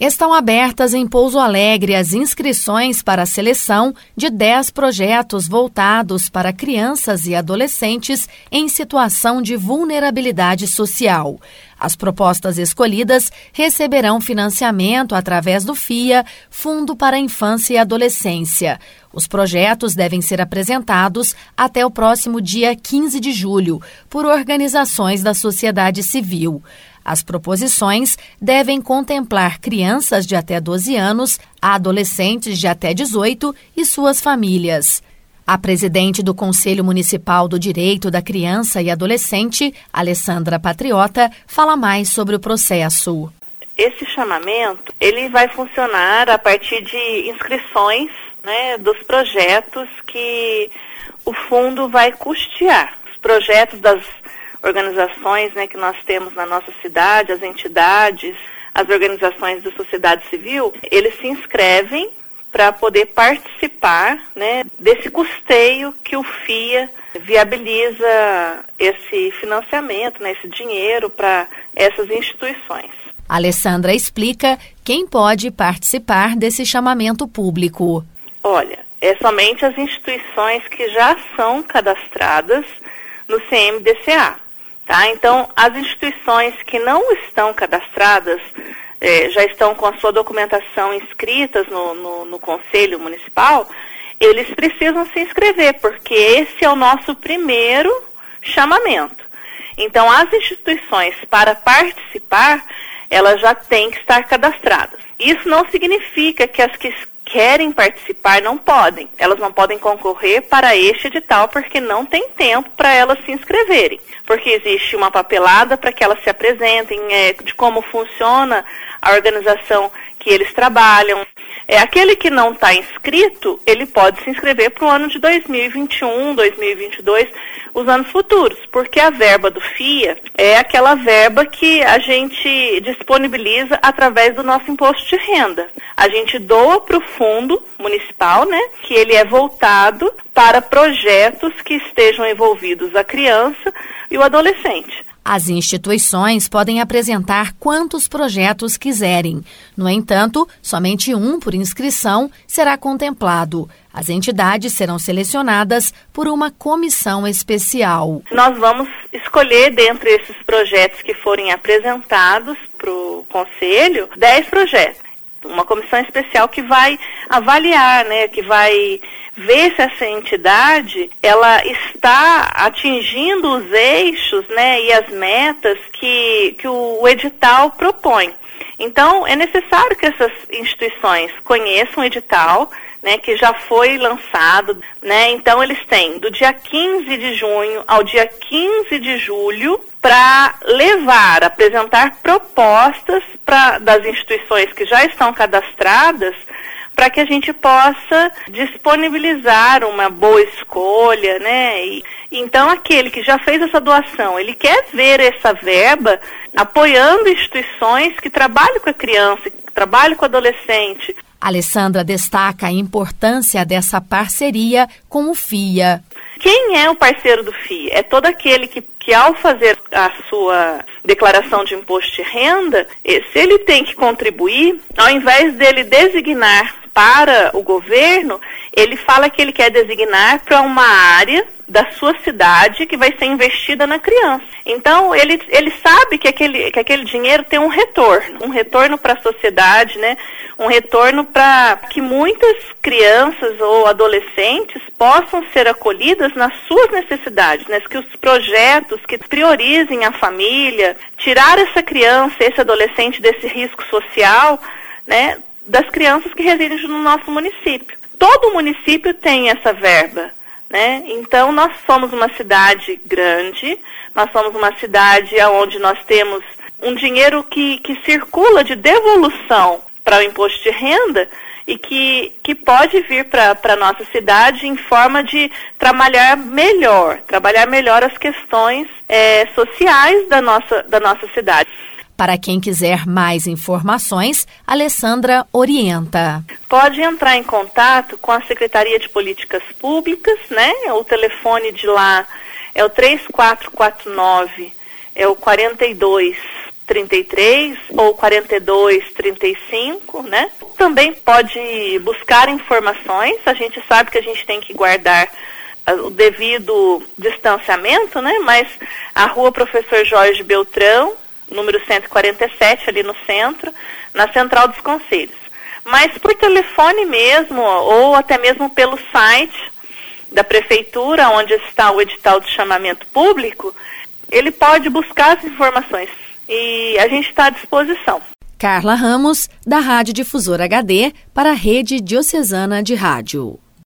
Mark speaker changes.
Speaker 1: Estão abertas em Pouso Alegre as inscrições para a seleção de 10 projetos voltados para crianças e adolescentes em situação de vulnerabilidade social. As propostas escolhidas receberão financiamento através do FIA, Fundo para a Infância e Adolescência. Os projetos devem ser apresentados até o próximo dia 15 de julho por organizações da sociedade civil. As proposições devem contemplar crianças de até 12 anos, adolescentes de até 18 e suas famílias. A presidente do Conselho Municipal do Direito da Criança e Adolescente, Alessandra Patriota, fala mais sobre o processo.
Speaker 2: Esse chamamento ele vai funcionar a partir de inscrições né, dos projetos que o fundo vai custear. Os projetos das organizações né, que nós temos na nossa cidade, as entidades, as organizações da sociedade civil, eles se inscrevem para poder participar né, desse custeio que o FIA viabiliza esse financiamento, né, esse dinheiro para essas instituições.
Speaker 1: Alessandra explica quem pode participar desse chamamento público.
Speaker 2: Olha, é somente as instituições que já são cadastradas no CMDCA. Tá? Então, as instituições que não estão cadastradas, é, já estão com a sua documentação inscritas no, no, no Conselho Municipal, eles precisam se inscrever, porque esse é o nosso primeiro chamamento. Então, as instituições, para participar, elas já têm que estar cadastradas. Isso não significa que as que querem participar não podem. Elas não podem concorrer para este edital porque não tem tempo para elas se inscreverem. Porque existe uma papelada para que elas se apresentem, é, de como funciona a organização que eles trabalham. É aquele que não está inscrito, ele pode se inscrever para o ano de 2021, 2022, os anos futuros, porque a verba do FIA é aquela verba que a gente disponibiliza através do nosso imposto de renda. A gente doa para o fundo municipal, né, que ele é voltado para projetos que estejam envolvidos a criança e o adolescente.
Speaker 1: As instituições podem apresentar quantos projetos quiserem. No entanto, somente um por inscrição será contemplado. As entidades serão selecionadas por uma comissão especial.
Speaker 2: Nós vamos escolher, dentre esses projetos que forem apresentados para o Conselho, 10 projetos uma comissão especial que vai avaliar, né, que vai ver se essa entidade ela está atingindo os eixos, né, e as metas que, que o edital propõe. Então, é necessário que essas instituições conheçam o edital, né, que já foi lançado, né? Então eles têm do dia 15 de junho ao dia 15 de julho para levar, apresentar propostas das instituições que já estão cadastradas para que a gente possa disponibilizar uma boa escolha, né? E, então aquele que já fez essa doação, ele quer ver essa verba apoiando instituições que trabalham com a criança, que trabalham com o adolescente,
Speaker 1: Alessandra destaca a importância dessa parceria com o FIA.
Speaker 2: Quem é o parceiro do FIA? É todo aquele que, que ao fazer a sua declaração de imposto de renda, se ele tem que contribuir, ao invés dele designar para o governo, ele fala que ele quer designar para uma área da sua cidade que vai ser investida na criança. Então, ele, ele sabe que aquele, que aquele dinheiro tem um retorno, um retorno para a sociedade, né? um retorno para que muitas crianças ou adolescentes possam ser acolhidas nas suas necessidades, né? que os projetos que priorizem a família, tirar essa criança, esse adolescente desse risco social, né? Das crianças que residem no nosso município. Todo município tem essa verba, né? Então nós somos uma cidade grande, nós somos uma cidade onde nós temos um dinheiro que, que circula de devolução para o imposto de renda e que, que pode vir para a nossa cidade em forma de trabalhar melhor, trabalhar melhor as questões é, sociais da nossa, da nossa cidade.
Speaker 1: Para quem quiser mais informações, Alessandra orienta.
Speaker 2: Pode entrar em contato com a Secretaria de Políticas Públicas, né? O telefone de lá é o 3449 é o 42 33 ou 42 35, né? Também pode buscar informações. A gente sabe que a gente tem que guardar ah, o devido distanciamento, né? Mas a Rua Professor Jorge Beltrão, número 147 ali no centro, na Central dos Conselhos. Mas por telefone mesmo ou até mesmo pelo site da prefeitura, onde está o edital de chamamento público, ele pode buscar as informações e a gente está à disposição.
Speaker 1: Carla Ramos, da Rádio Difusora HD, para a Rede Diocesana de Rádio.